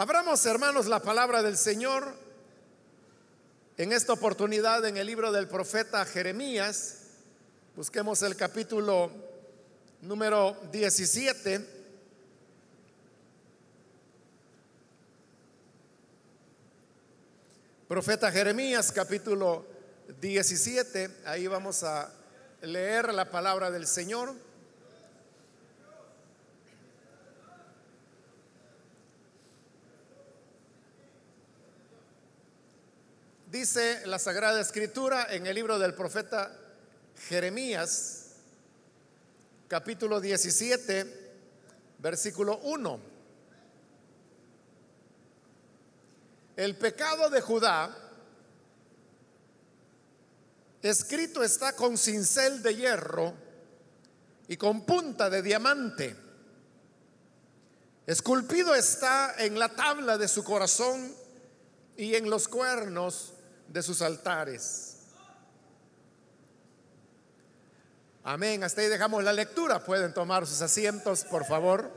Abramos, hermanos, la palabra del Señor en esta oportunidad en el libro del profeta Jeremías. Busquemos el capítulo número 17. Profeta Jeremías, capítulo 17. Ahí vamos a leer la palabra del Señor. Dice la Sagrada Escritura en el libro del profeta Jeremías, capítulo 17, versículo 1. El pecado de Judá escrito está con cincel de hierro y con punta de diamante. Esculpido está en la tabla de su corazón y en los cuernos de sus altares. Amén. Hasta ahí dejamos la lectura. Pueden tomar sus asientos, por favor.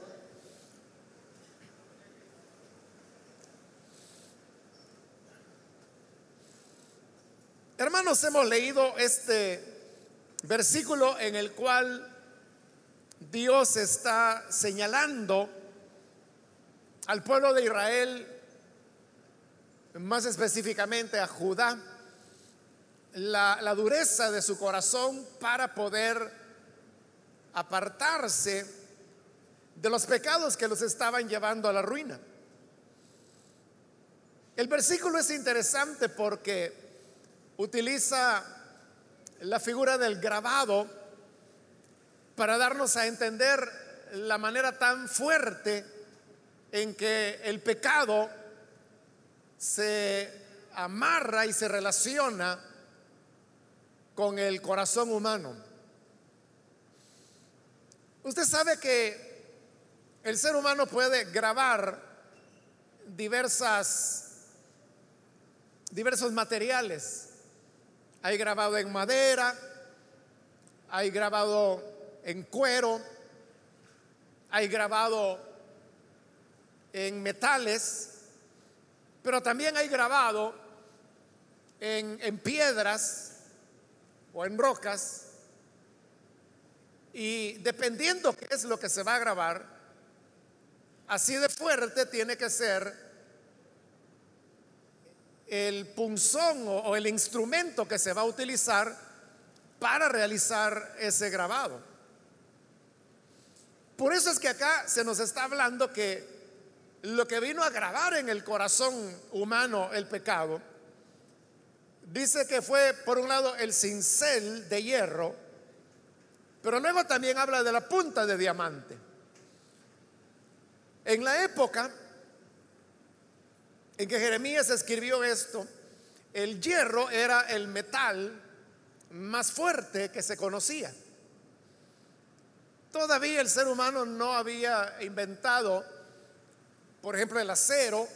Hermanos, hemos leído este versículo en el cual Dios está señalando al pueblo de Israel más específicamente a Judá, la, dureza de su corazón para poder apartarse de los pecados que los estaban llevando a la ruina. El versículo es interesante porque utiliza la figura del grabado para darnos a entender la manera tan fuerte en que el pecado se amarra y se relaciona con el corazón humano. Usted sabe que el ser humano puede grabar diversas diversos materiales. Hay grabado en madera, hay grabado en cuero, hay grabado en metales, pero también hay grabado en, piedras o en rocas. Y dependiendo qué es lo que se va a grabar, así de fuerte tiene que ser el punzón o, o, el instrumento que se va a utilizar para realizar ese grabado. Por eso es que acá se nos está hablando que lo que vino a grabar en el corazón humano el pecado, dice que fue por un lado el cincel de hierro, pero luego también habla de la punta de diamante. En la época en que Jeremías escribió esto, el hierro era el metal más fuerte que se conocía. Todavía el ser humano no había inventado por ejemplo, el acero,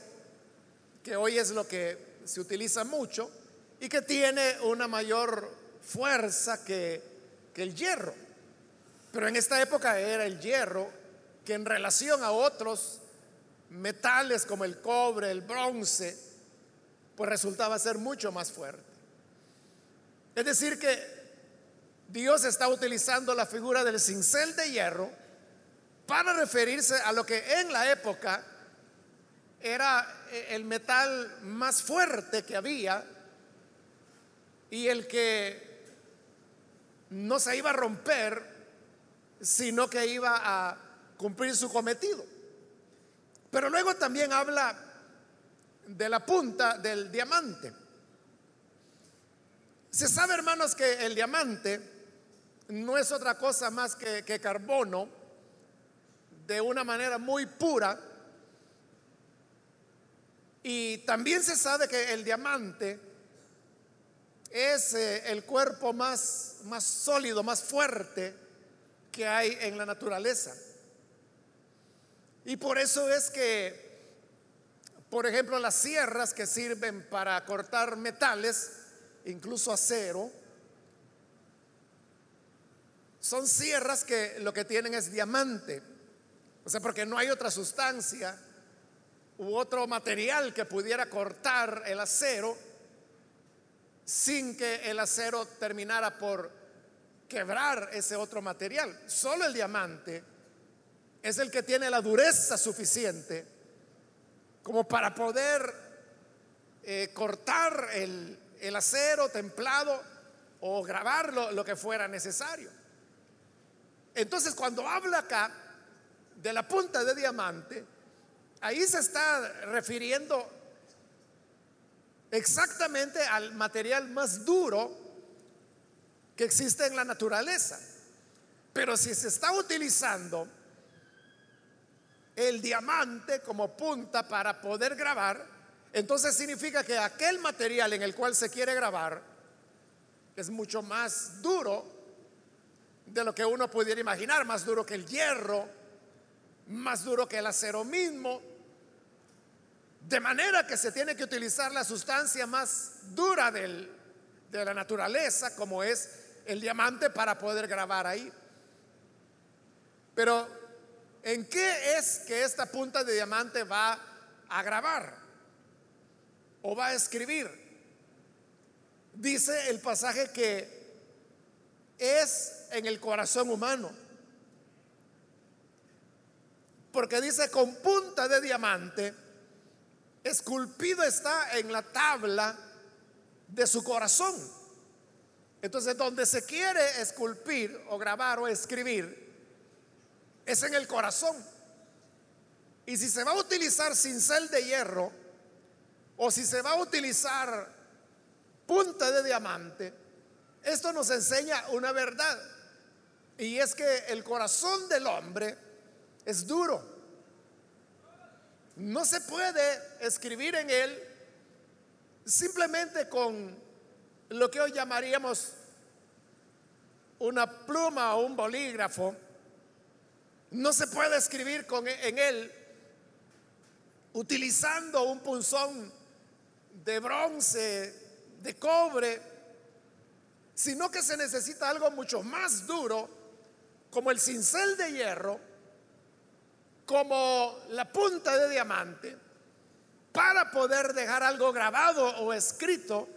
que hoy es lo que se utiliza mucho y que tiene una mayor fuerza que, que el hierro. Pero en esta época era el hierro que en relación a otros metales como el cobre, el bronce, pues resultaba ser mucho más fuerte. Es decir, que Dios está utilizando la figura del cincel de hierro para referirse a lo que en la época era eh, el metal más fuerte que había y el que no se iba a romper, sino que iba a cumplir su cometido. Pero luego también habla de la punta del diamante. Se sabe, hermanos, que el diamante no es otra cosa más que, que carbono de una manera muy pura y también se sabe que el diamante es eh, el cuerpo más, más sólido, más fuerte que hay en la naturaleza. Y por eso es que, por ejemplo, las sierras que sirven para cortar metales, incluso acero, son sierras que lo que tienen es diamante. O sea, porque no hay otra sustancia u otro material que pudiera cortar el acero sin que el acero terminara por quebrar ese otro material. Solo el diamante es el que tiene la dureza suficiente como para poder eh, cortar el, acero templado o grabarlo lo que fuera necesario. Entonces cuando habla acá de la punta de diamante, ahí se está refiriendo exactamente al material más duro que existe en la naturaleza. Pero si se está utilizando el diamante como punta para poder grabar, entonces significa que aquel material en el cual se quiere grabar es mucho más duro de lo que uno pudiera imaginar, más duro que el hierro, más duro que el acero mismo. De manera que se tiene que utilizar la sustancia más dura de la naturaleza, como es el diamante, para poder grabar ahí. Pero, ¿en qué es que esta punta de diamante va a grabar? ¿O va a escribir? Dice el pasaje que es en el corazón humano. Porque dice con punta de diamante, esculpido está en la tabla de su corazón. Entonces, donde se quiere esculpir o grabar o escribir, es en el corazón. Y si se va a utilizar cincel de hierro, o si se va a utilizar punta de diamante, esto nos enseña una verdad. Y es que el corazón del hombre es duro. No se puede escribir en él simplemente con lo que hoy llamaríamos una pluma o un bolígrafo. No se puede escribir con, en él utilizando un punzón de bronce, de cobre, sino que se necesita algo mucho más duro, como el cincel de hierro, como la punta de diamante, para poder dejar algo grabado o escrito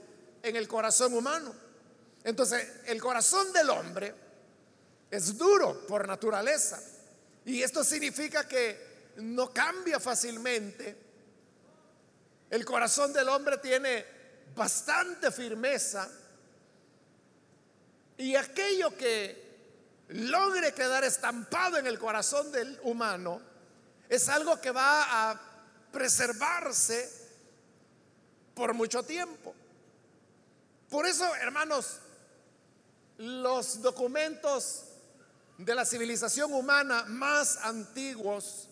en el corazón humano. Entonces, el corazón del hombre es duro por naturaleza. Y esto significa que no cambia fácilmente. El corazón del hombre tiene bastante firmeza. Y aquello que logre quedar estampado en el corazón del humano es algo que va a preservarse por mucho tiempo. Por eso, hermanos, los documentos de la civilización humana más antiguos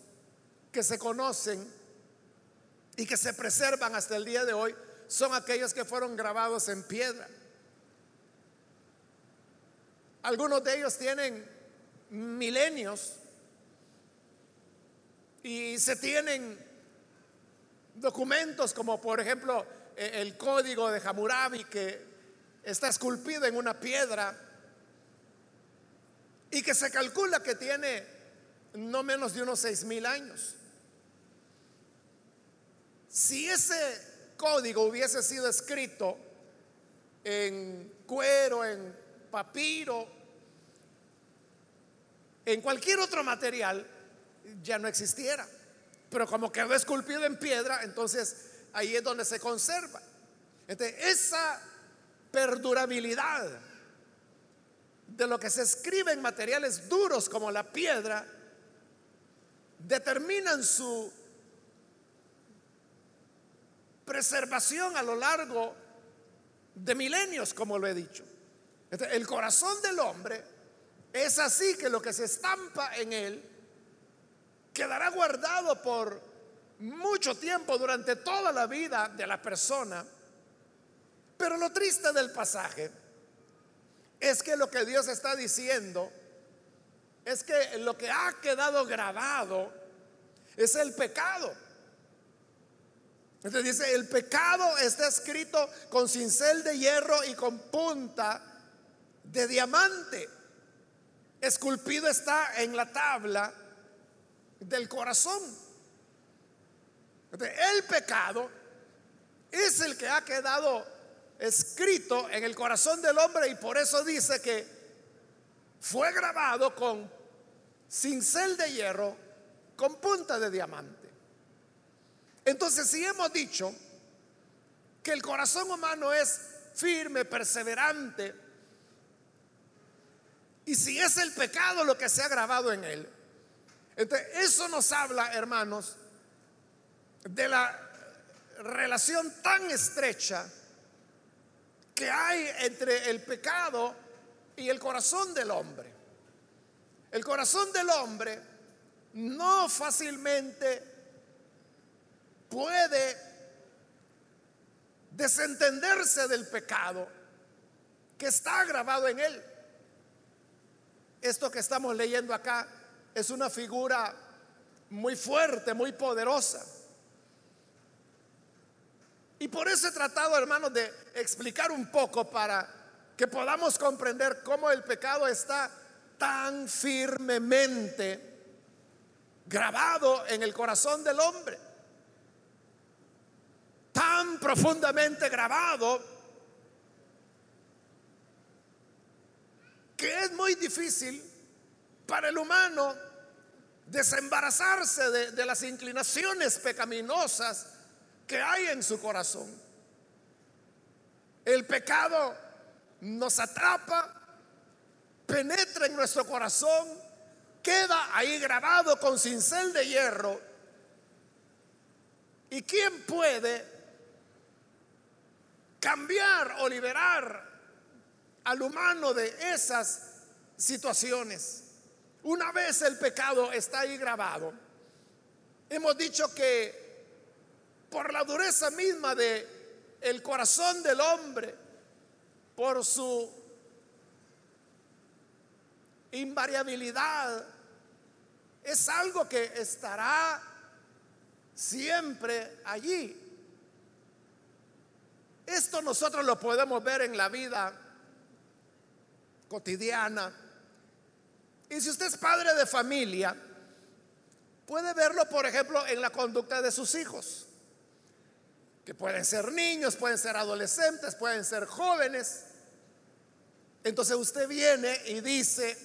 que se conocen y que se preservan hasta el día de hoy son aquellos que fueron grabados en piedra. Algunos de ellos tienen milenios y se tienen documentos como por ejemplo e, el código de Hammurabi que está esculpido en una piedra y que se calcula que tiene no menos de unos seis mil años. Si ese código hubiese sido escrito en cuero, en papiro, en cualquier otro material, ya no existiera. Pero como quedó esculpido en piedra, entonces ahí es donde se conserva. esa perdurabilidad de lo que se escribe en materiales duros como la piedra determinan su preservación a lo largo de milenios, como lo he dicho. el corazón del hombre es así que lo que se estampa en él quedará guardado por mucho tiempo durante toda la vida de la persona. Pero lo triste del pasaje es que lo que Dios está diciendo es que lo que ha quedado grabado es el pecado. Entonces dice, el pecado está escrito con cincel de hierro y con punta de diamante. Esculpido está en la tabla del corazón. El pecado es el que ha quedado escrito en el corazón del hombre y por eso dice que fue grabado con cincel de hierro con punta de diamante. Entonces, si hemos dicho que el corazón humano es firme, perseverante, y si es el pecado lo que se ha grabado en él, entonces eso nos habla, hermanos, de la relación tan estrecha que hay entre el pecado y el corazón del hombre. El corazón del hombre no fácilmente puede desentenderse del pecado que está grabado en él. Esto que estamos leyendo acá es una figura muy fuerte, muy poderosa. Y por eso he tratado, hermanos, de explicar un poco para que podamos comprender cómo el pecado está tan firmemente grabado en el corazón del hombre, tan profundamente grabado que es muy difícil para el humano desembarazarse de, de las inclinaciones pecaminosas que hay en su corazón. El pecado nos atrapa, penetra en nuestro corazón, queda ahí grabado con cincel de hierro. ¿Y quién puede cambiar o liberar al humano de esas situaciones? Una vez el pecado está ahí grabado, hemos dicho que por la dureza misma de el corazón del hombre, por su invariabilidad, es algo que estará siempre allí. Esto nosotros lo podemos ver en la vida cotidiana. Y si usted es padre de familia, puede verlo, por ejemplo, en la conducta de sus hijos que pueden ser niños, pueden ser adolescentes, pueden ser jóvenes. Entonces usted viene y dice,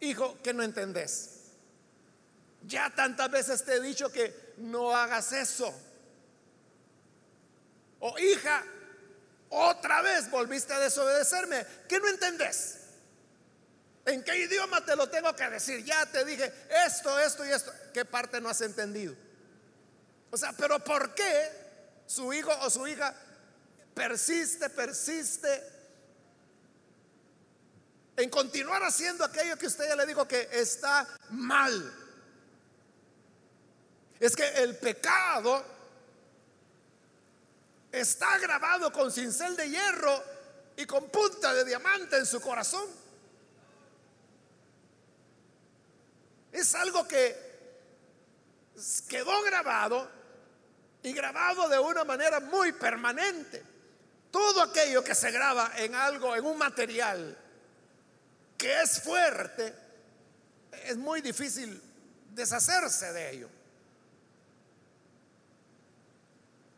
hijo, que no entendés. Ya tantas veces te he dicho que no hagas eso. O hija, otra vez volviste a desobedecerme. ¿Qué no entendés? ¿En qué idioma te lo tengo que decir? Ya te dije esto, esto y esto. ¿Qué parte no has entendido? O sea, pero ¿por qué su hijo o su hija persiste, persiste en continuar haciendo aquello que usted ya le dijo que está mal? Es que el pecado está grabado con cincel de hierro y con punta de diamante en su corazón. Es algo que quedó grabado y grabado de una manera muy permanente. Todo aquello que se graba en algo, en un material que es fuerte, es muy difícil deshacerse de ello.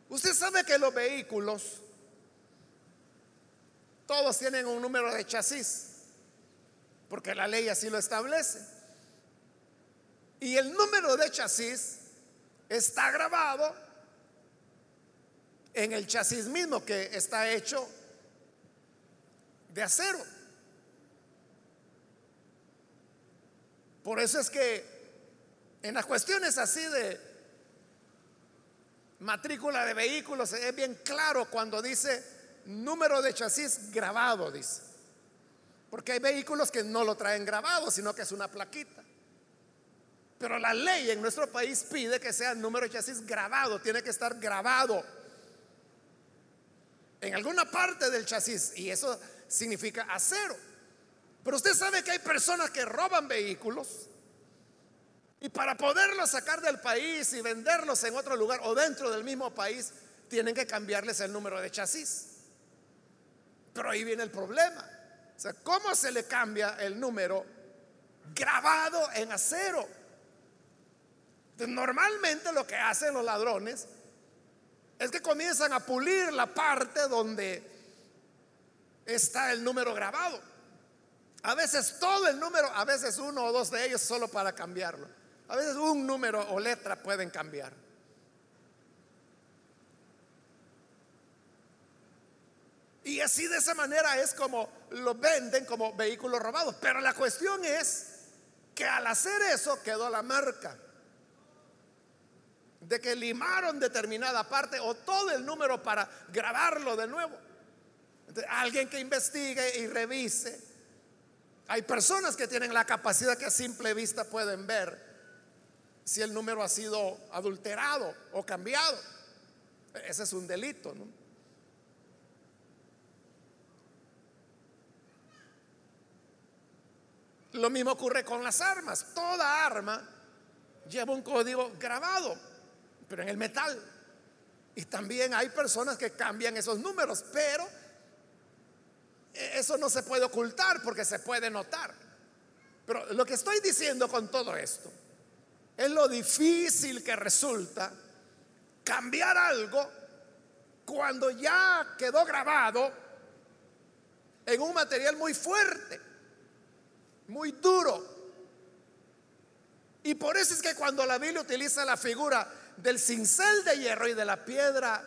Usted sabe que los vehículos, todos tienen un número de chasis, porque la ley así lo establece. Y el número de chasis está grabado en el chasis mismo que está hecho de acero. Por eso es que en las cuestiones así de matrícula de vehículos es bien claro cuando dice número de chasis grabado, dice. Porque hay vehículos que no lo traen grabado, sino que es una plaquita. Pero la ley en nuestro país pide que sea número de chasis grabado, tiene que estar grabado en alguna parte del chasis y eso significa acero. Pero usted sabe que hay personas que roban vehículos y para poderlos sacar del país y venderlos en otro lugar o dentro del mismo país, tienen que cambiarles el número de chasis. Pero ahí viene el problema. O sea, ¿cómo se le cambia el número grabado en acero. Normalmente lo que hacen los ladrones es que comienzan a pulir la parte donde está el número grabado. A veces todo el número, a veces uno o dos de ellos solo para cambiarlo. A veces un número o letra pueden cambiar. Y así de esa manera es como lo venden como vehículos robados. Pero la cuestión es que al hacer eso quedó la marca de que limaron determinada parte o todo el número para grabarlo de nuevo. alguien que investigue y revise. Hay personas que tienen la capacidad que a simple vista pueden ver si el número ha sido adulterado o cambiado. Ese es un delito. Lo mismo ocurre con las armas. Toda arma lleva un código grabado, pero en el metal. Y también hay personas que cambian esos números, pero eso no se puede ocultar porque se puede notar. Pero lo que estoy diciendo con todo esto es lo difícil que resulta cambiar algo cuando ya quedó grabado en un material muy fuerte muy duro. Y por eso es que cuando la Biblia utiliza la figura del cincel de hierro y de la piedra,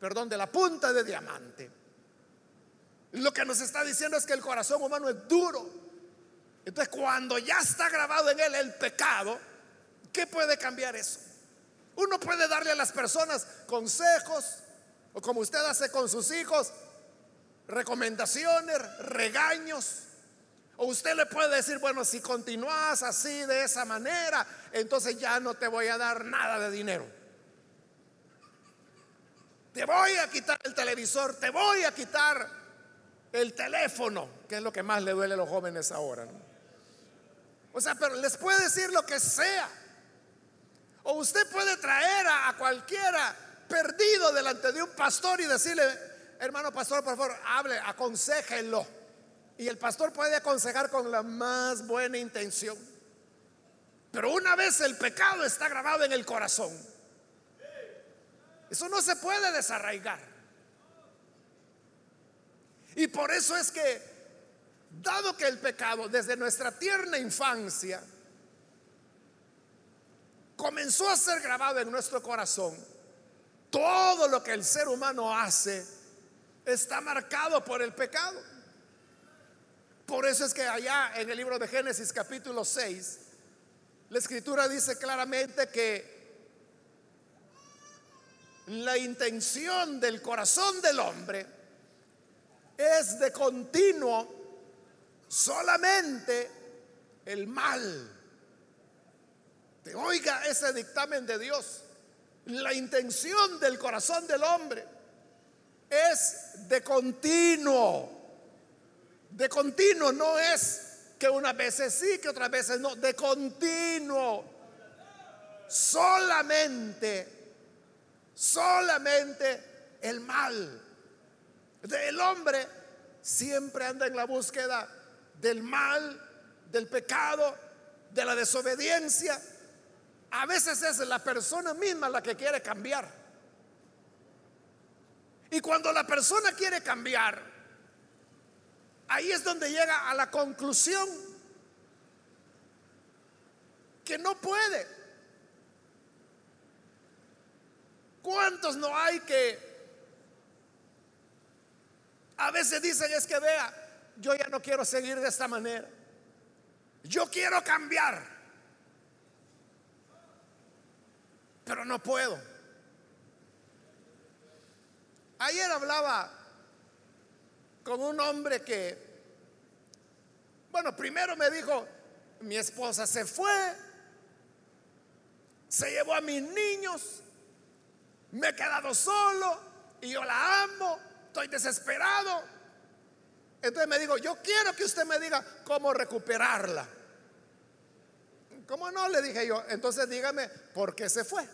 perdón, de la punta de diamante, lo que nos está diciendo es que el corazón humano es duro. Entonces cuando ya está grabado en él el pecado, ¿qué puede cambiar eso? Uno puede darle a las personas consejos, o como usted hace con sus hijos, recomendaciones, regaños, o usted le puede decir, bueno, si continúas así de esa manera, entonces ya no te voy a dar nada de dinero. Te voy a quitar el televisor, te voy a quitar el teléfono, que es lo que más le duele a los jóvenes ahora. O sea, pero les puede decir lo que sea. O usted puede traer a, cualquiera perdido delante de un pastor y decirle, hermano pastor, por favor, hable, aconsejelo y el pastor puede aconsejar con la más buena intención. Pero una vez el pecado está grabado en el corazón, eso no se puede desarraigar. Y por eso es que, dado que el pecado desde nuestra tierna infancia comenzó a ser grabado en nuestro corazón, todo lo que el ser humano hace está marcado por el pecado. Por eso es que allá en el libro de Génesis capítulo 6, la escritura dice claramente que la intención del corazón del hombre es de continuo solamente el mal. Oiga ese dictamen de Dios. La intención del corazón del hombre es de continuo de continuo no es que unas veces sí, que otras veces no. De continuo. Solamente, solamente el mal. El hombre siempre anda en la búsqueda del mal, del pecado, de la desobediencia. A veces es la persona misma la que quiere cambiar. Y cuando la persona quiere cambiar, Ahí es donde llega a la conclusión que no puede. ¿Cuántos no hay que a veces dicen es que vea, yo ya no quiero seguir de esta manera. Yo quiero cambiar. Pero no puedo. Ayer hablaba con un hombre que, bueno, primero me dijo, mi esposa se fue, se llevó a mis niños, me he quedado solo y yo la amo, estoy desesperado. Entonces me dijo, yo quiero que usted me diga cómo recuperarla. ¿Cómo no? Le dije yo, entonces dígame por qué se fue.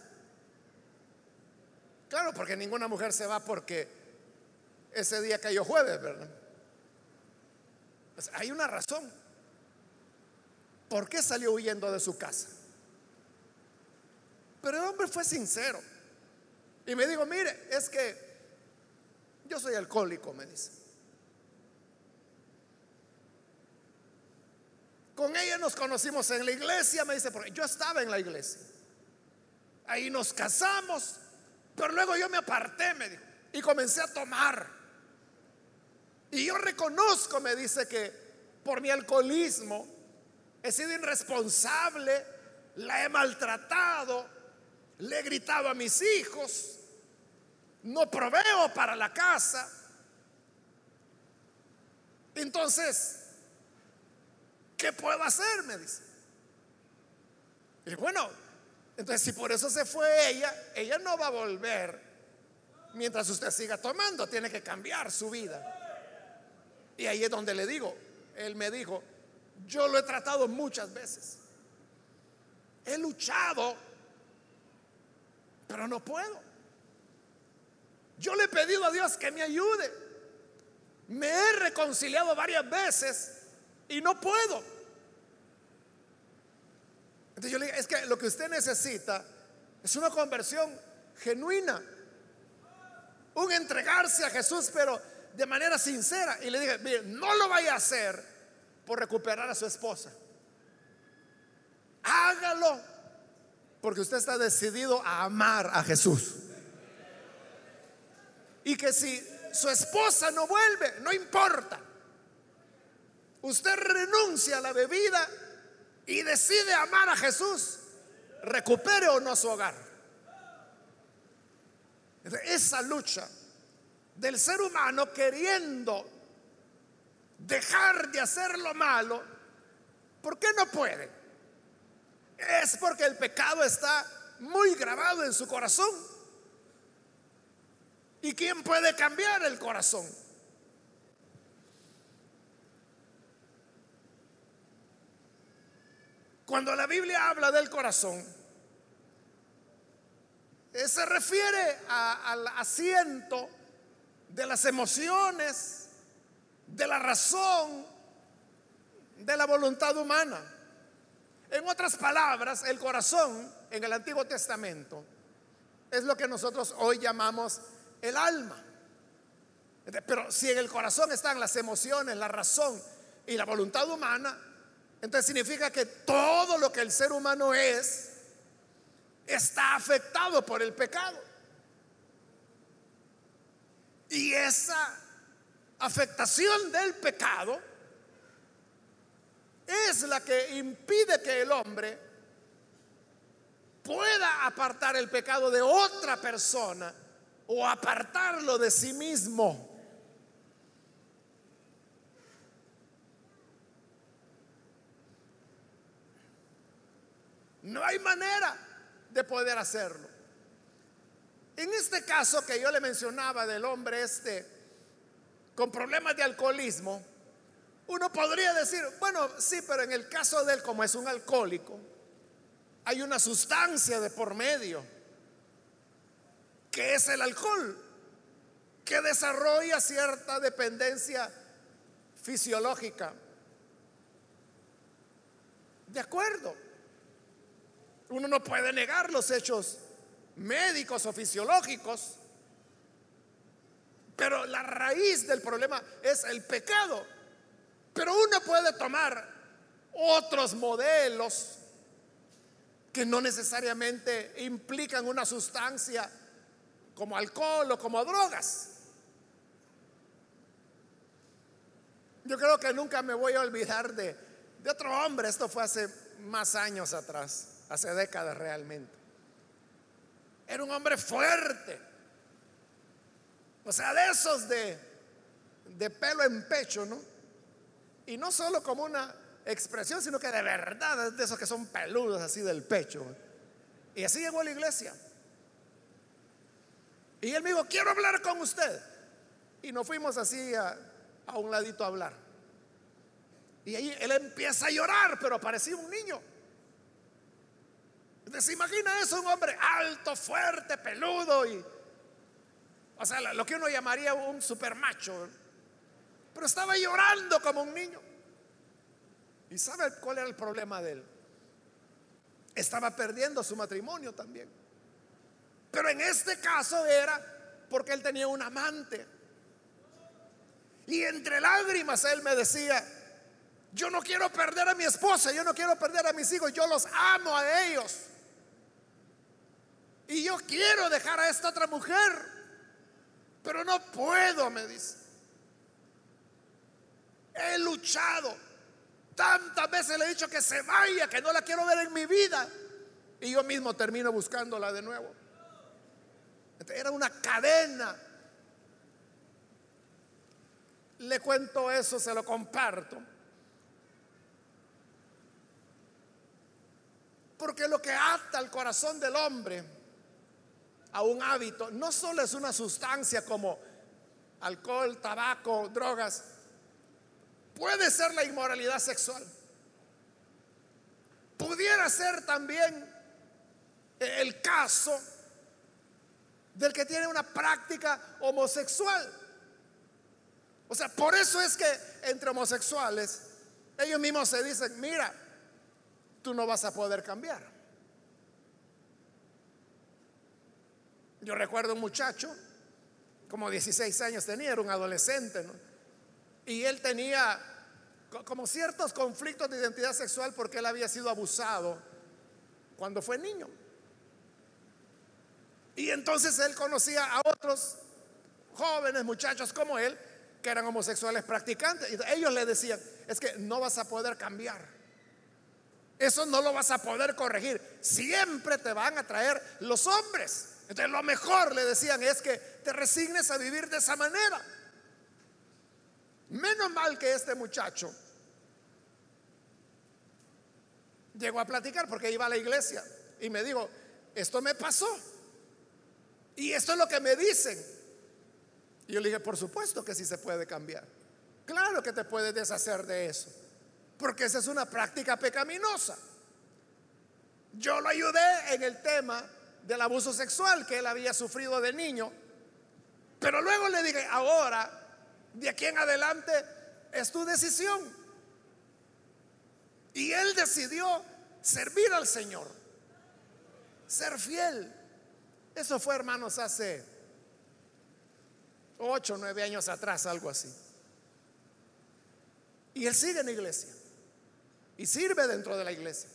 Claro, porque ninguna mujer se va porque ese día cayó jueves, ¿verdad? Pues hay una razón. por qué salió huyendo de su casa. Pero el hombre fue sincero. Y me dijo, mire, es que yo soy alcohólico, me dice. Con ella nos conocimos en la iglesia, me dice, yo estaba en la iglesia. Ahí nos casamos, pero luego yo me aparté, me y comencé a tomar. Y yo reconozco, me dice, que por mi alcoholismo he sido irresponsable, la he maltratado, le he gritado a mis hijos, no proveo para la casa. Entonces, ¿qué puedo hacer? Me dice. Y bueno, entonces si por eso se fue ella, ella no va a volver mientras usted siga tomando, tiene que cambiar su vida. Y ahí es donde le digo, él me dijo, yo lo he tratado muchas veces. He luchado, pero no puedo. Yo le he pedido a Dios que me ayude. Me he reconciliado varias veces y no puedo. Entonces yo le digo, es que lo que usted necesita es una conversión genuina. Un entregarse a Jesús, pero de manera sincera. Y le dije, mire, no lo vaya a hacer por recuperar a su esposa. Hágalo porque usted está decidido a amar a Jesús. Y que si su esposa no vuelve, no importa. Usted renuncia a la bebida y decide amar a Jesús, recupere o no su hogar. Esa lucha del ser humano queriendo dejar de hacer lo malo, ¿por qué no puede? Es porque el pecado está muy grabado en su corazón. ¿Y quién puede cambiar el corazón? Cuando la Biblia habla del corazón, eh, se refiere al asiento de las emociones, de la razón, de la voluntad humana. En otras palabras, el corazón en el Antiguo Testamento es lo que nosotros hoy llamamos el alma. Pero si en el corazón están las emociones, la razón y la voluntad humana, entonces significa que todo lo que el ser humano es está afectado por el pecado. Y esa afectación del pecado es la que impide que el hombre pueda apartar el pecado de otra persona o apartarlo de sí mismo. No hay manera de poder hacerlo. En este caso que yo le mencionaba del hombre este con problemas de alcoholismo, uno podría decir, bueno, sí, pero en el caso de él, como es un alcohólico, hay una sustancia de por medio que es el alcohol, que desarrolla cierta dependencia fisiológica. De acuerdo. Uno no puede negar los hechos médicos o fisiológicos, pero la raíz del problema es el pecado. Pero uno puede tomar otros modelos que no necesariamente implican una sustancia como alcohol o como drogas. Yo creo que nunca me voy a olvidar de, otro hombre, esto fue hace más años atrás, hace décadas realmente. Era un hombre fuerte, o sea, de esos de, de pelo en pecho, ¿no? Y no solo como una expresión, sino que de verdad de esos que son peludos así del pecho. Y así llegó a la iglesia. Y él me dijo, quiero hablar con usted. Y nos fuimos así a, un ladito a hablar. Y ahí él empieza a llorar, pero parecía un niño. ¿Se imagina eso? Un hombre alto, fuerte, peludo y... O sea, lo que uno llamaría un super macho. Pero estaba llorando como un niño. ¿Y sabe cuál era el problema de él? Estaba perdiendo su matrimonio también. Pero en este caso era porque él tenía un amante. Y entre lágrimas él me decía, yo no quiero perder a mi esposa, yo no quiero perder a mis hijos, yo los amo a ellos. Y yo quiero dejar a esta otra mujer, pero no puedo, me dice. He luchado. Tantas veces le he dicho que se vaya, que no la quiero ver en mi vida. Y yo mismo termino buscándola de nuevo. Era una cadena. Le cuento eso, se lo comparto. Porque lo que ata el corazón del hombre a un hábito no solo es una sustancia como alcohol, tabaco, drogas, puede ser la inmoralidad sexual. Pudiera ser también el caso del que tiene una práctica homosexual. O sea, por eso es que entre homosexuales ellos mismos se dicen, mira, tú no vas a poder cambiar. Yo recuerdo un muchacho, como 16 años tenía, era un adolescente, y él tenía como ciertos conflictos de identidad sexual porque él había sido abusado cuando fue niño. Y entonces él conocía a otros jóvenes, muchachos como él, que eran homosexuales practicantes. Y ellos le decían, es que no vas a poder cambiar. Eso no lo vas a poder corregir. Siempre te van a traer los hombres. Entonces lo mejor, le decían, es que te resignes a vivir de esa manera. Menos mal que este muchacho llegó a platicar porque iba a la iglesia y me dijo, esto me pasó. Y esto es lo que me dicen. Y yo le dije, por supuesto que sí se puede cambiar. Claro que te puedes deshacer de eso. Porque esa es una práctica pecaminosa. Yo lo ayudé en el tema del abuso sexual que él había sufrido de niño. Pero luego le dije, ahora, de aquí en adelante, es tu decisión. Y él decidió servir al Señor, ser fiel. Eso fue, hermanos, hace ocho, nueve años atrás, algo así. Y él sigue en la iglesia. Y sirve dentro de la iglesia.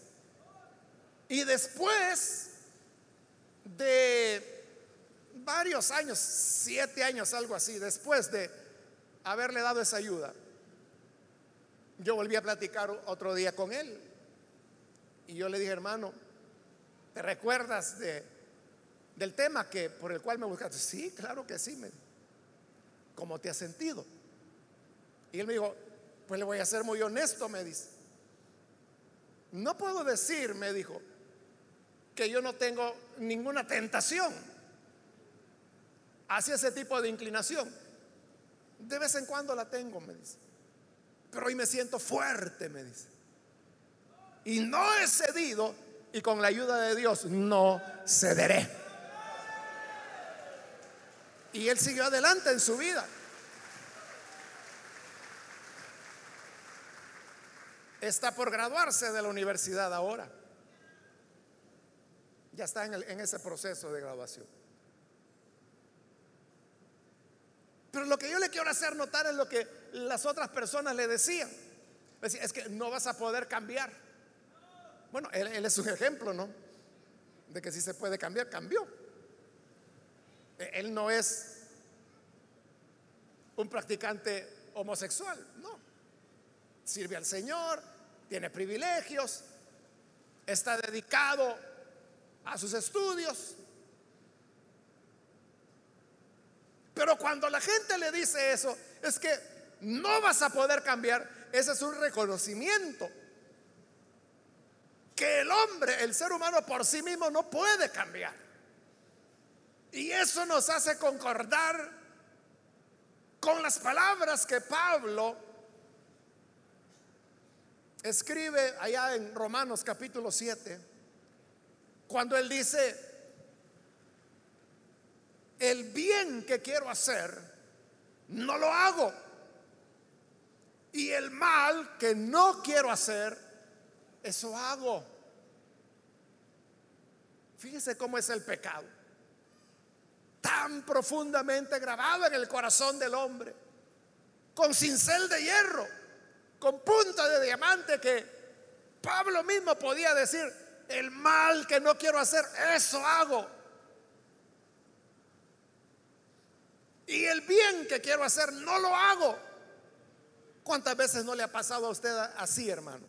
Y después de varios años, siete años, algo así, después de haberle dado esa ayuda, yo volví a platicar otro día con él. Y yo le dije, hermano, ¿te recuerdas de del tema que por el cual me buscaste. Sí, claro que sí. Me, ¿Cómo te has sentido? Y él me dijo, pues le voy a ser muy honesto, me dice. No puedo decir, me dijo, que yo no tengo ninguna tentación hacia ese tipo de inclinación. De vez en cuando la tengo, me dice. Pero hoy me siento fuerte, me dice. Y no he cedido y con la ayuda de Dios no cederé. Y él siguió adelante en su vida. Está por graduarse de la universidad ahora. Ya está en, ese proceso de graduación. Pero lo que yo le quiero hacer notar es lo que las otras personas le decían. Es que no vas a poder cambiar. Bueno, él, es un ejemplo, ¿no? De que si se puede cambiar, cambió. Él no es un practicante homosexual, no. Sirve al Señor, tiene privilegios, está dedicado a sus estudios. Pero cuando la gente le dice eso, es que no vas a poder cambiar, ese es un reconocimiento. Que el hombre, el ser humano por sí mismo no puede cambiar. Y eso nos hace concordar con las palabras que Pablo escribe allá en Romanos capítulo 7, cuando él dice, el bien que quiero hacer, no lo hago. Y el mal que no quiero hacer, eso hago. Fíjese cómo es el pecado. Tan profundamente grabado en el corazón del hombre. Con cincel de hierro. Con punta de diamante que Pablo mismo podía decir, el mal que no quiero hacer, eso hago. Y el bien que quiero hacer, no lo hago. ¿Cuántas veces no le ha pasado a usted así, hermano?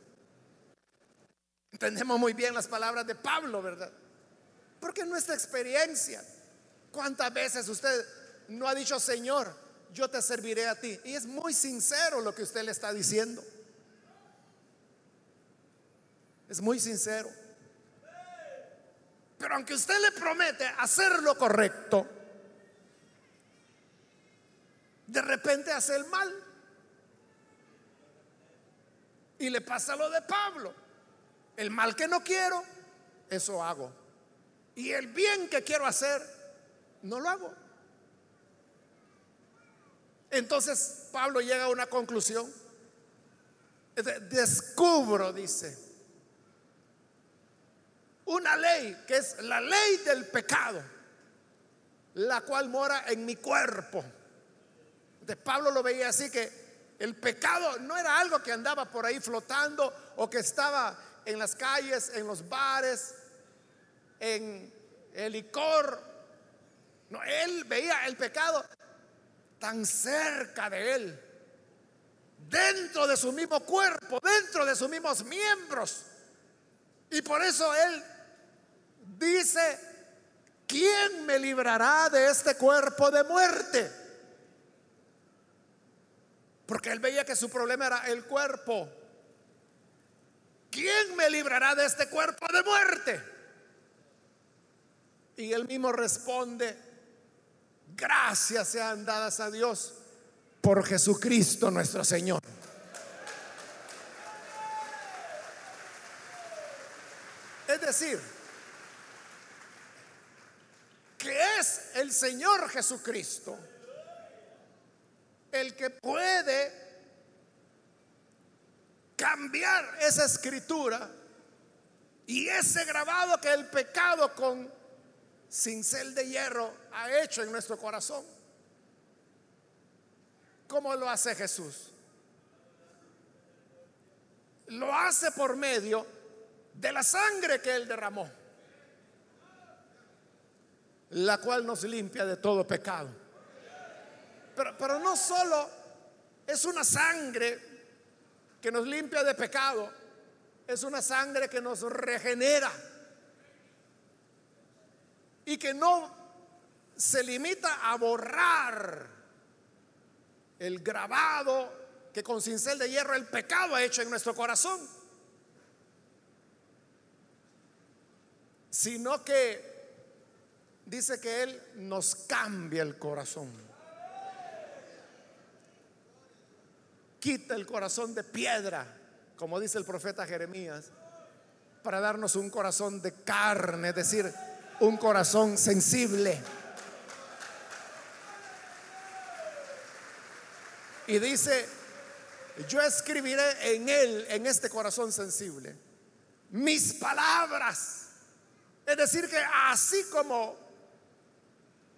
Entendemos muy bien las palabras de Pablo, ¿verdad? Porque nuestra experiencia, ¿cuántas veces usted no ha dicho, Señor, yo te serviré a ti? Y es muy sincero lo que usted le está diciendo. Es muy sincero. Pero aunque usted le promete hacer lo correcto, de repente hace el mal. Y le pasa lo de Pablo. El mal que no quiero, eso hago. Y el bien que quiero hacer, no lo hago. Entonces Pablo llega a una conclusión. Descubro, dice, una ley que es la ley del pecado, la cual mora en mi cuerpo. De Pablo lo veía así que el pecado no era algo que andaba por ahí flotando o que estaba en las calles, en los bares, en el licor. No, él veía el pecado tan cerca de él, dentro de su mismo cuerpo, dentro de sus mismos miembros. Y por eso él dice, ¿quién me librará de este cuerpo de muerte? Porque él veía que su problema era el cuerpo. ¿Quién me librará de este cuerpo de muerte? Y él mismo responde, gracias sean dadas a Dios por Jesucristo nuestro Señor. Es decir, que es el Señor Jesucristo el que puede cambiar esa escritura y ese grabado que el pecado con cincel de hierro ha hecho en nuestro corazón. ¿Cómo lo hace Jesús? Lo hace por medio de la sangre que Él derramó la cual nos limpia de todo pecado. Pero, no solo es una sangre que nos limpia de pecado, es una sangre que nos regenera y que no se limita a borrar el grabado que con cincel de hierro el pecado ha hecho en nuestro corazón, sino que dice que Él nos cambia el corazón. Quita el corazón de piedra, como dice el profeta Jeremías, para darnos un corazón de carne, es decir, un corazón sensible. Y dice, yo escribiré en él, en este corazón sensible, mis palabras. Es decir, que así como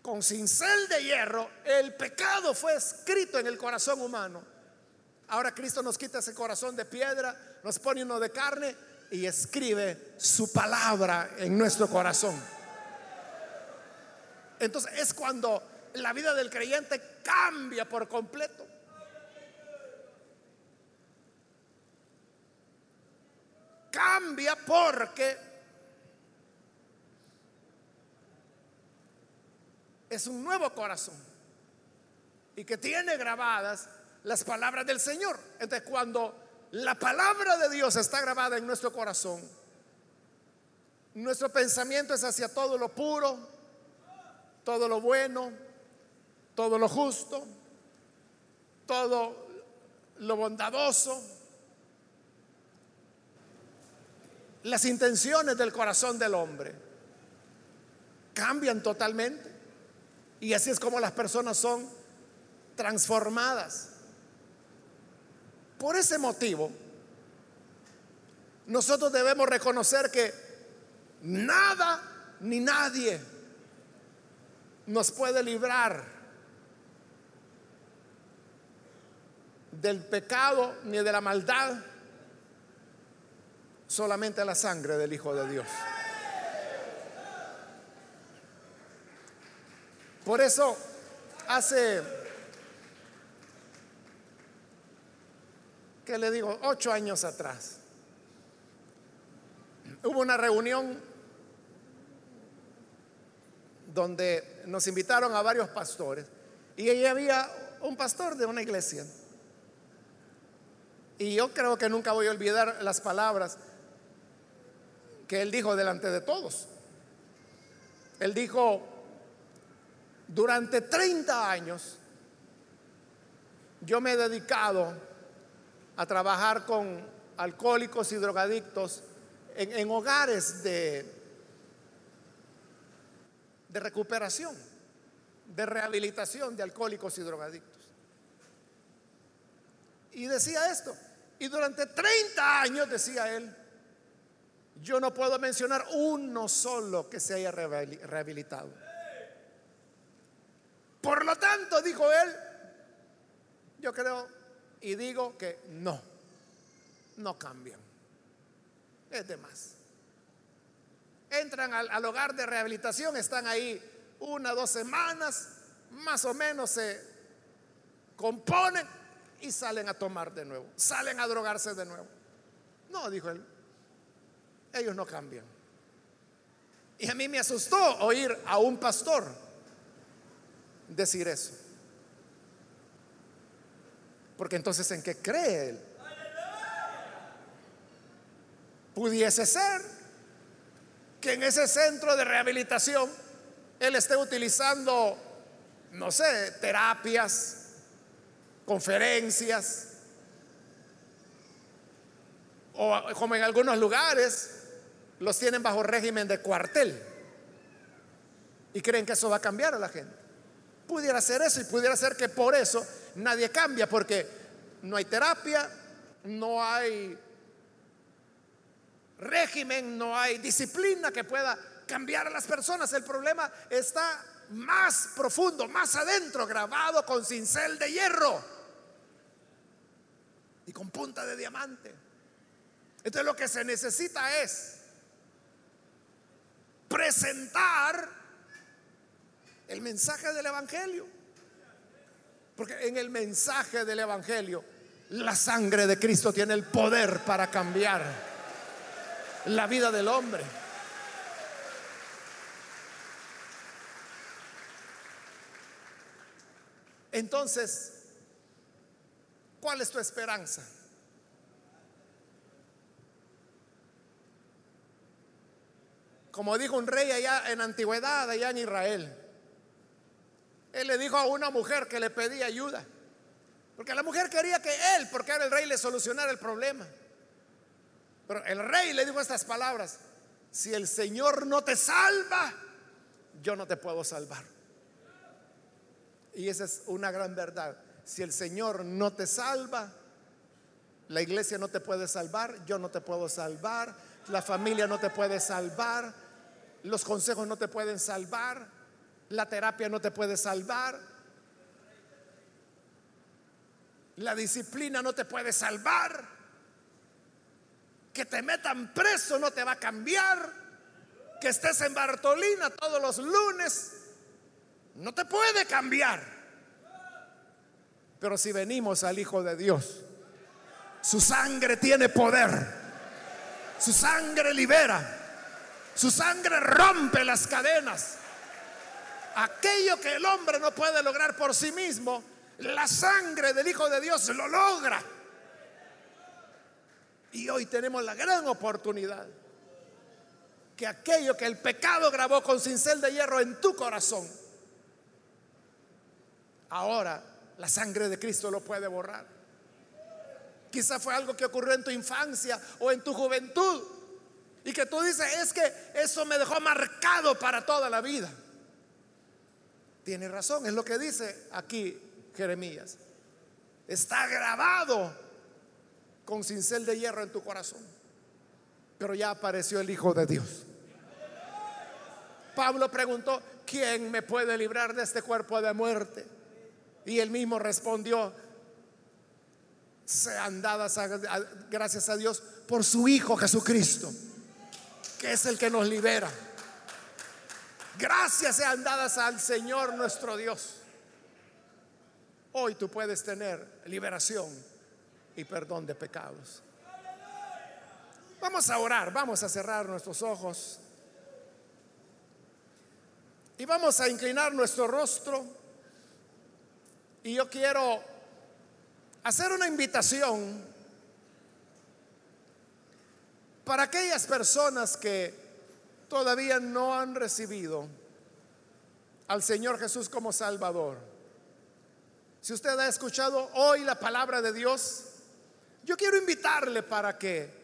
con cincel de hierro, el pecado fue escrito en el corazón humano. Ahora Cristo nos quita ese corazón de piedra, nos pone uno de carne y escribe su palabra en nuestro corazón. Entonces es cuando la vida del creyente cambia por completo. Cambia porque es un nuevo corazón y que tiene grabadas las palabras del Señor. Entonces, cuando la palabra de Dios está grabada en nuestro corazón, nuestro pensamiento es hacia todo lo puro, todo lo bueno, todo lo justo, todo lo bondadoso. Las intenciones del corazón del hombre cambian totalmente. Y así es como las personas son transformadas. Por ese motivo, nosotros debemos reconocer que nada ni nadie nos puede librar del pecado ni de la maldad, solamente la sangre del Hijo de Dios. Por eso, hace, ¿qué le digo? Ocho años atrás, hubo una reunión donde nos invitaron a varios pastores y ahí había un pastor de una iglesia. Y yo creo que nunca voy a olvidar las palabras que él dijo delante de todos. Él dijo, durante 30 años yo me he dedicado a trabajar con alcohólicos y drogadictos en, hogares de, recuperación, de rehabilitación de alcohólicos y drogadictos. Y decía esto, y durante 30 años, decía él, yo no puedo mencionar uno solo que se haya rehabilitado. Por lo tanto, dijo él, yo creo y digo que no, no cambian. Es de más. Entran al, hogar de rehabilitación, están ahí una, dos semanas, más o menos se componen y salen a tomar de nuevo, salen a drogarse de nuevo. No, dijo él, ellos no cambian. Y a mí me asustó oír a un pastor decir eso. Porque entonces, ¿en qué cree él? Pudiese ser que en ese centro de rehabilitación él esté utilizando, no sé, terapias, conferencias, o como en algunos lugares los tienen bajo régimen de cuartel y creen que eso va a cambiar a la gente. Pudiera ser eso y pudiera ser que por eso nadie cambia, porque no hay terapia, no hay régimen, no hay disciplina que pueda cambiar a las personas. El problema está más profundo, más adentro, grabado con cincel de hierro y con punta de diamante. Entonces lo que se necesita es presentar el mensaje del Evangelio. Porque en el mensaje del Evangelio la sangre de Cristo tiene el poder para cambiar la vida del hombre. Entonces, ¿Cuál es tu esperanza? Como dijo un rey allá en antigüedad, allá en Israel. Él le dijo a una mujer que le pedía ayuda. Porque la mujer quería que él, porque era el rey, le solucionara el problema. Pero el rey le dijo estas palabras. Si el Señor no te salva, yo no te puedo salvar. Y esa es una gran verdad. Si el Señor no te salva, la iglesia no te puede salvar, yo no te puedo salvar, la familia no te puede salvar, los consejos no te pueden salvar, la terapia no te puede salvar, la disciplina no te puede salvar, que te metan preso no te va a cambiar, que estés en Bartolina todos los lunes no te puede cambiar. Pero si venimos al Hijo de Dios, su sangre tiene poder, su sangre libera, su sangre rompe las cadenas. Aquello que el hombre no puede lograr por sí mismo, la sangre del Hijo de Dios lo logra. Y hoy tenemos la gran oportunidad que aquello que el pecado grabó con cincel de hierro en tu corazón, ahora la sangre de Cristo lo puede borrar. Quizá fue algo que ocurrió en tu infancia o en tu juventud. Y que tú dices, es que eso me dejó marcado para toda la vida. Tiene razón, es lo que dice aquí Jeremías. Está grabado con cincel de hierro en tu corazón. Pero ya apareció el Hijo de Dios. Pablo preguntó, ¿quién me puede librar de este cuerpo de muerte? Y él mismo respondió, sean dadas gracias a Dios por su Hijo Jesucristo, que es el que nos libera. Gracias sean dadas al Señor nuestro Dios. Hoy tú puedes tener liberación y perdón de pecados. Vamos a orar, vamos a cerrar nuestros ojos. Y vamos a inclinar nuestro rostro. Y yo quiero hacer una invitación para aquellas personas que todavía no han recibido al Señor Jesús como Salvador. Si usted ha escuchado hoy la palabra de Dios, yo quiero invitarle para que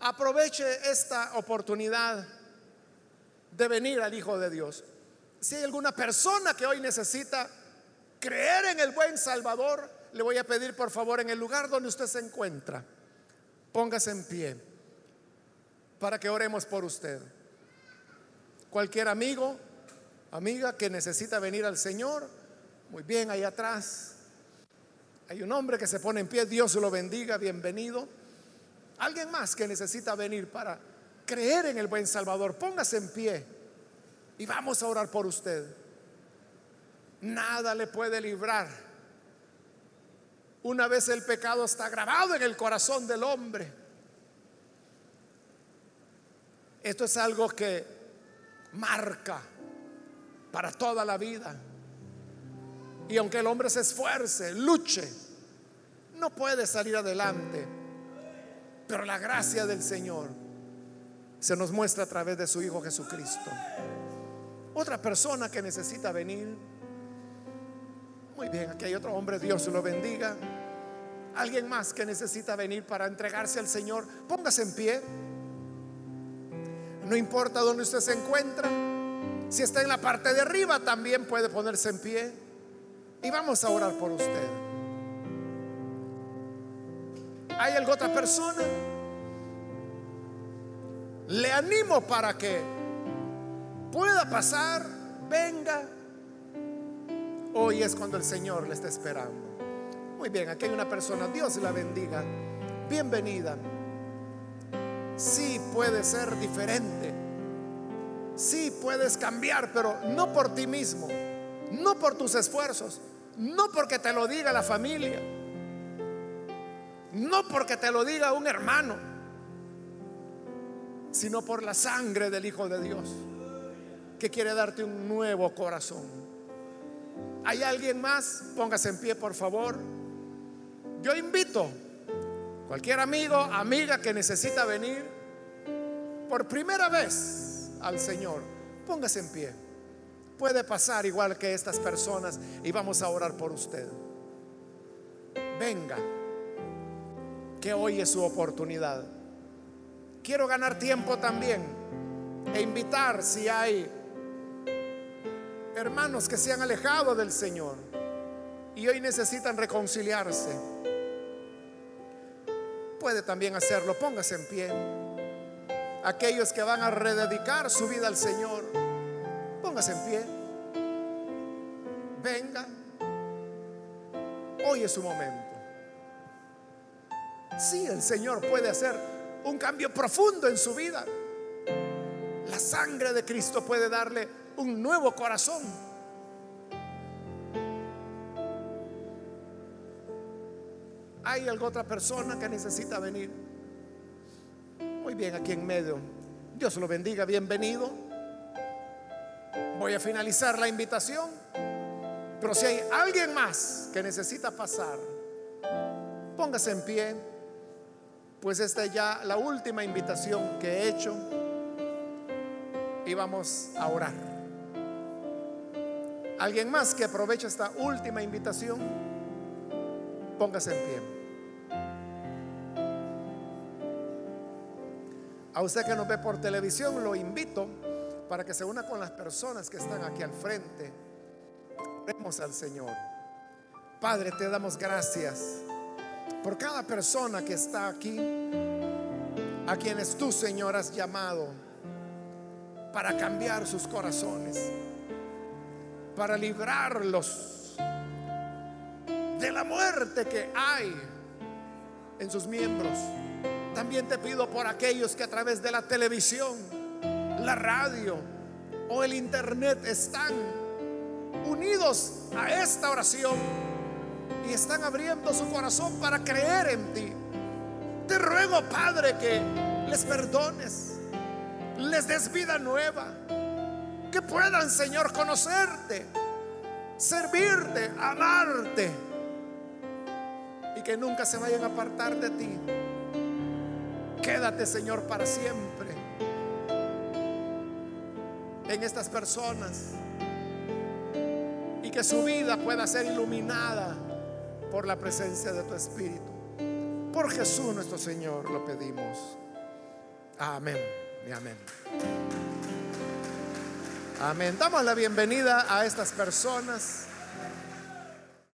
aproveche esta oportunidad de venir al Hijo de Dios. Si hay alguna persona que hoy necesita creer en el buen Salvador, le voy a pedir por favor en el lugar donde usted se encuentra, póngase en pie para que oremos por usted. Cualquier amigo, amiga que necesita venir al Señor, muy bien, ahí atrás. Hay un hombre que se pone en pie, Dios lo bendiga, bienvenido. Alguien más que necesita venir para creer en el buen Salvador, póngase en pie y vamos a orar por usted. Nada le puede librar. Una vez el pecado está grabado en el corazón del hombre. Esto es algo que marca para toda la vida. Y aunque el hombre se esfuerce, luche, no puede salir adelante. Pero la gracia del Señor se nos muestra a través de su Hijo Jesucristo. Otra persona que necesita venir. Muy bien, aquí hay otro hombre, Dios lo bendiga. Alguien más que necesita venir para entregarse al Señor, póngase en pie. No importa dónde usted se encuentra. Si está en la parte de arriba, también puede ponerse en pie. Y vamos a orar por usted. ¿Hay alguna otra persona? Le animo para que pueda pasar, venga. Hoy es cuando el Señor le está esperando. Muy bien, aquí hay una persona, Dios la bendiga. Bienvenida. Sí puede ser diferente. Sí puedes cambiar, pero no por ti mismo, no por tus esfuerzos, no porque te lo diga la familia, no porque te lo diga un hermano sino por la sangre del Hijo de Dios, que quiere darte un nuevo corazón. ¿Hay alguien más? Póngase en pie, por favor. Yo invito cualquier amigo, amiga que necesita venir por primera vez al Señor, póngase en pie. Puede pasar igual que estas personas y vamos a orar por usted. Venga, que hoy es su oportunidad quiero ganar tiempo también e invitar si hay hermanos que se han alejado del Señor y hoy necesitan reconciliarse. Puede también hacerlo, póngase en pie. Aquellos que van a rededicar su vida al Señor, póngase en pie. Venga. Hoy es su momento. Si el Señor puede hacer un cambio profundo en su vida. La sangre de Cristo puede darle un nuevo corazón. ¿Hay alguna otra persona que necesita venir? Muy bien, aquí en medio. Dios lo bendiga, bienvenido. Voy a finalizar la invitación. Pero si hay alguien más que necesita pasar, póngase en pie pues esta es ya la última invitación que he hecho y vamos a orar. ¿Alguien más que aproveche esta última invitación? Póngase en pie. A usted que nos ve por televisión, lo invito para que se una con las personas que están aquí al frente. Oremos al Señor. Padre, te damos gracias por cada persona que está aquí, a quienes tú, Señor, has llamado para cambiar sus corazones, para librarlos de la muerte que hay en sus miembros. También te pido por aquellos que a través de la televisión, la radio o el internet están unidos a esta oración y están abriendo su corazón para creer en ti. Te ruego, Padre, que les perdones, les des vida nueva, que puedan, Señor, conocerte, servirte, amarte y que nunca se vayan a apartar de ti. Quédate, Señor, para siempre en estas personas y que su vida pueda ser iluminada por la presencia de tu Espíritu. Por Jesús nuestro Señor lo pedimos. Amén y amén. Amén. Damos la bienvenida a estas personas